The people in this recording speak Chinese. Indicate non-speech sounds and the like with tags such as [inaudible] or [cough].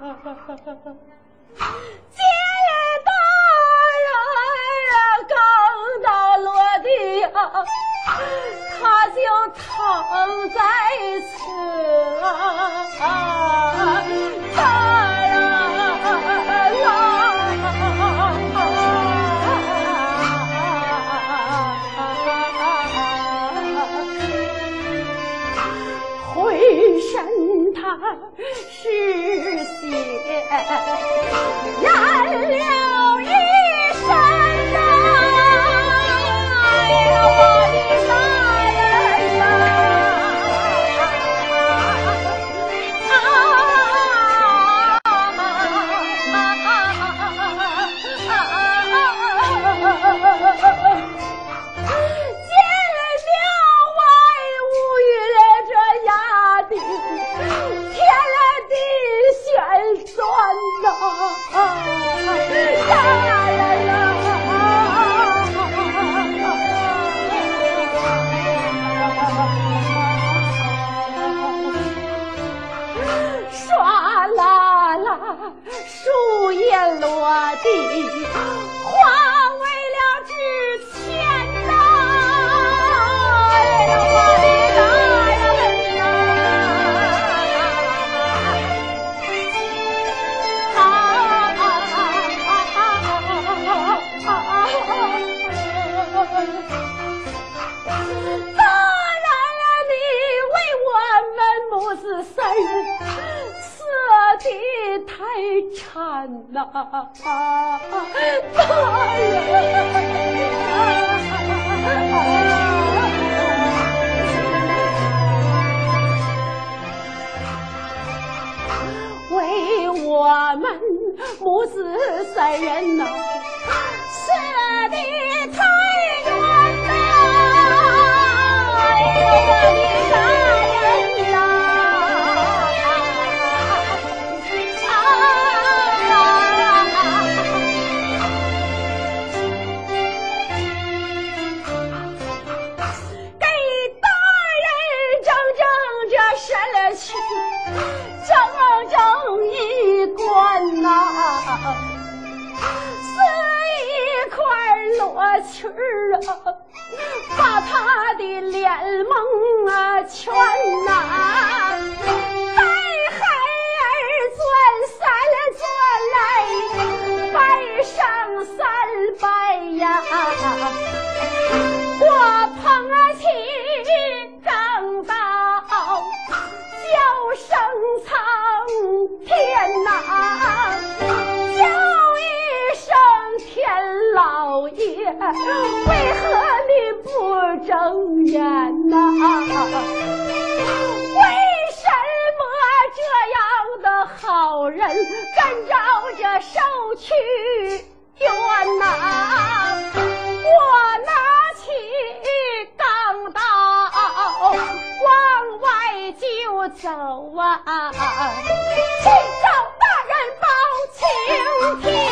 哈哈哈哈，大人刚到落地呀，他就躺在车。回神他是。哎 [laughs] 哎树叶落地化为了纸钱呐我的大人呐啊大人你为我们母子三人产呐，大人。我们母子三人呐，舍气儿啊，把他的脸蒙啊圈呐，带孩儿转三转来，拜上三拜呀，为何你不睁眼呐？为什么这样的好人跟着这受屈冤呐？我拿起钢刀往外就走啊！去找大人报清天。